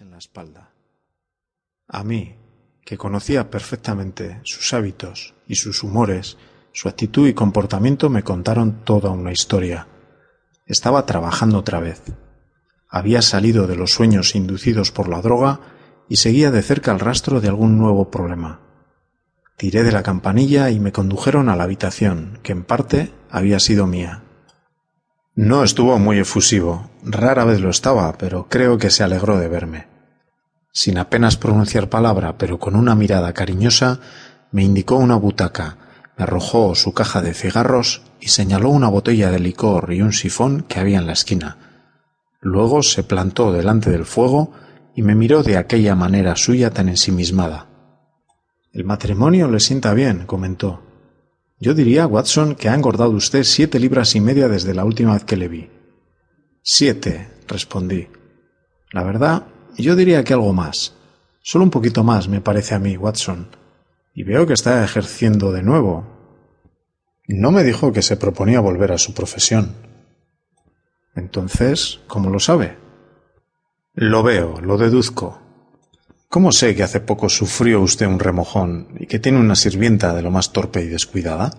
en la espalda. A mí, que conocía perfectamente sus hábitos y sus humores, su actitud y comportamiento me contaron toda una historia. Estaba trabajando otra vez. Había salido de los sueños inducidos por la droga y seguía de cerca el rastro de algún nuevo problema. Tiré de la campanilla y me condujeron a la habitación, que en parte había sido mía. No estuvo muy efusivo, rara vez lo estaba, pero creo que se alegró de verme. Sin apenas pronunciar palabra, pero con una mirada cariñosa, me indicó una butaca, me arrojó su caja de cigarros y señaló una botella de licor y un sifón que había en la esquina. Luego se plantó delante del fuego y me miró de aquella manera suya tan ensimismada. El matrimonio le sienta bien, comentó. Yo diría, Watson, que ha engordado usted siete libras y media desde la última vez que le vi. Siete, respondí. La verdad, yo diría que algo más. Solo un poquito más, me parece a mí, Watson. Y veo que está ejerciendo de nuevo. No me dijo que se proponía volver a su profesión. Entonces, ¿cómo lo sabe? Lo veo, lo deduzco. ¿Cómo sé que hace poco sufrió usted un remojón y que tiene una sirvienta de lo más torpe y descuidada?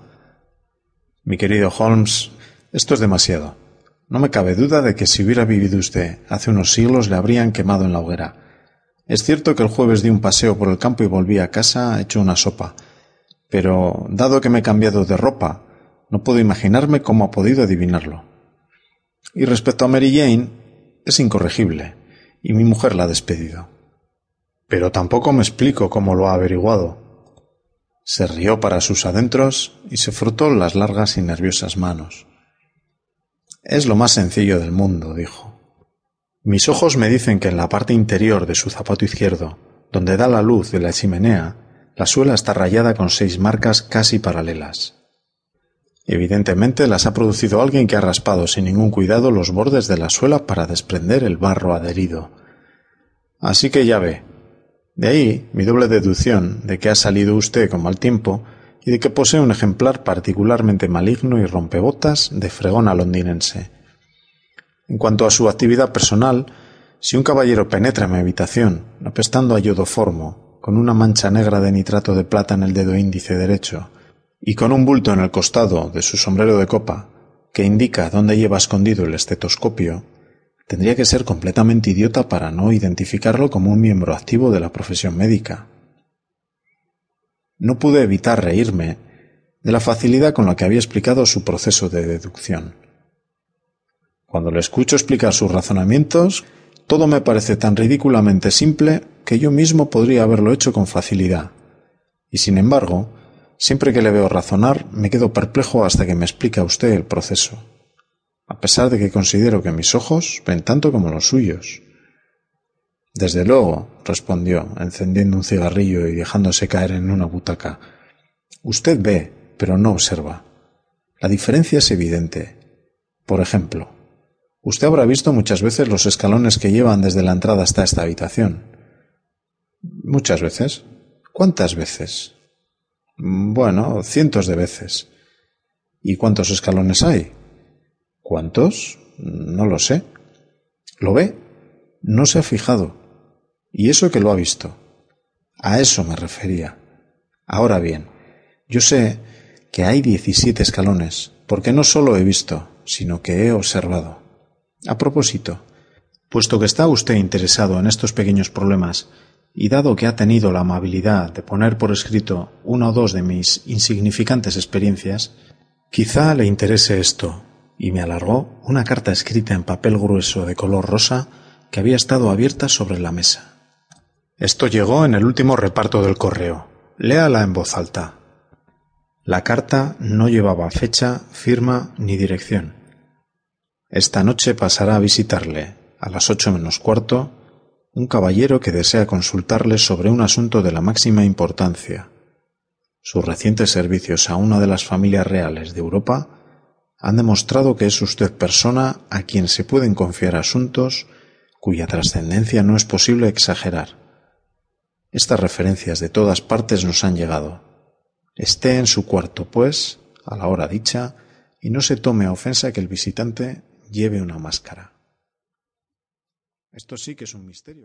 Mi querido Holmes, esto es demasiado. No me cabe duda de que si hubiera vivido usted hace unos siglos le habrían quemado en la hoguera. Es cierto que el jueves di un paseo por el campo y volví a casa hecho una sopa. Pero, dado que me he cambiado de ropa, no puedo imaginarme cómo ha podido adivinarlo. Y respecto a Mary Jane, es incorregible, y mi mujer la ha despedido pero tampoco me explico cómo lo ha averiguado. Se rió para sus adentros y se frotó las largas y nerviosas manos. Es lo más sencillo del mundo, dijo. Mis ojos me dicen que en la parte interior de su zapato izquierdo, donde da la luz de la chimenea, la suela está rayada con seis marcas casi paralelas. Evidentemente las ha producido alguien que ha raspado sin ningún cuidado los bordes de la suela para desprender el barro adherido. Así que ya ve, de ahí mi doble deducción de que ha salido usted con mal tiempo y de que posee un ejemplar particularmente maligno y rompebotas de fregona londinense. En cuanto a su actividad personal, si un caballero penetra en mi habitación, apestando a yodoformo, con una mancha negra de nitrato de plata en el dedo índice derecho, y con un bulto en el costado de su sombrero de copa, que indica dónde lleva escondido el estetoscopio, Tendría que ser completamente idiota para no identificarlo como un miembro activo de la profesión médica. No pude evitar reírme de la facilidad con la que había explicado su proceso de deducción. Cuando le escucho explicar sus razonamientos, todo me parece tan ridículamente simple que yo mismo podría haberlo hecho con facilidad. Y sin embargo, siempre que le veo razonar, me quedo perplejo hasta que me explica usted el proceso a pesar de que considero que mis ojos ven tanto como los suyos. Desde luego, respondió, encendiendo un cigarrillo y dejándose caer en una butaca. Usted ve, pero no observa. La diferencia es evidente. Por ejemplo, usted habrá visto muchas veces los escalones que llevan desde la entrada hasta esta habitación. Muchas veces. ¿Cuántas veces? Bueno, cientos de veces. ¿Y cuántos escalones hay? ¿Cuántos? No lo sé. ¿Lo ve? No se ha fijado. ¿Y eso que lo ha visto? A eso me refería. Ahora bien, yo sé que hay diecisiete escalones, porque no solo he visto, sino que he observado. A propósito, puesto que está usted interesado en estos pequeños problemas, y dado que ha tenido la amabilidad de poner por escrito una o dos de mis insignificantes experiencias, quizá le interese esto, y me alargó una carta escrita en papel grueso de color rosa que había estado abierta sobre la mesa. Esto llegó en el último reparto del correo. Léala en voz alta. La carta no llevaba fecha, firma ni dirección. Esta noche pasará a visitarle, a las ocho menos cuarto, un caballero que desea consultarle sobre un asunto de la máxima importancia. Sus recientes servicios a una de las familias reales de Europa han demostrado que es usted persona a quien se pueden confiar asuntos cuya trascendencia no es posible exagerar. Estas referencias de todas partes nos han llegado. Esté en su cuarto, pues, a la hora dicha, y no se tome a ofensa que el visitante lleve una máscara. Esto sí que es un misterio.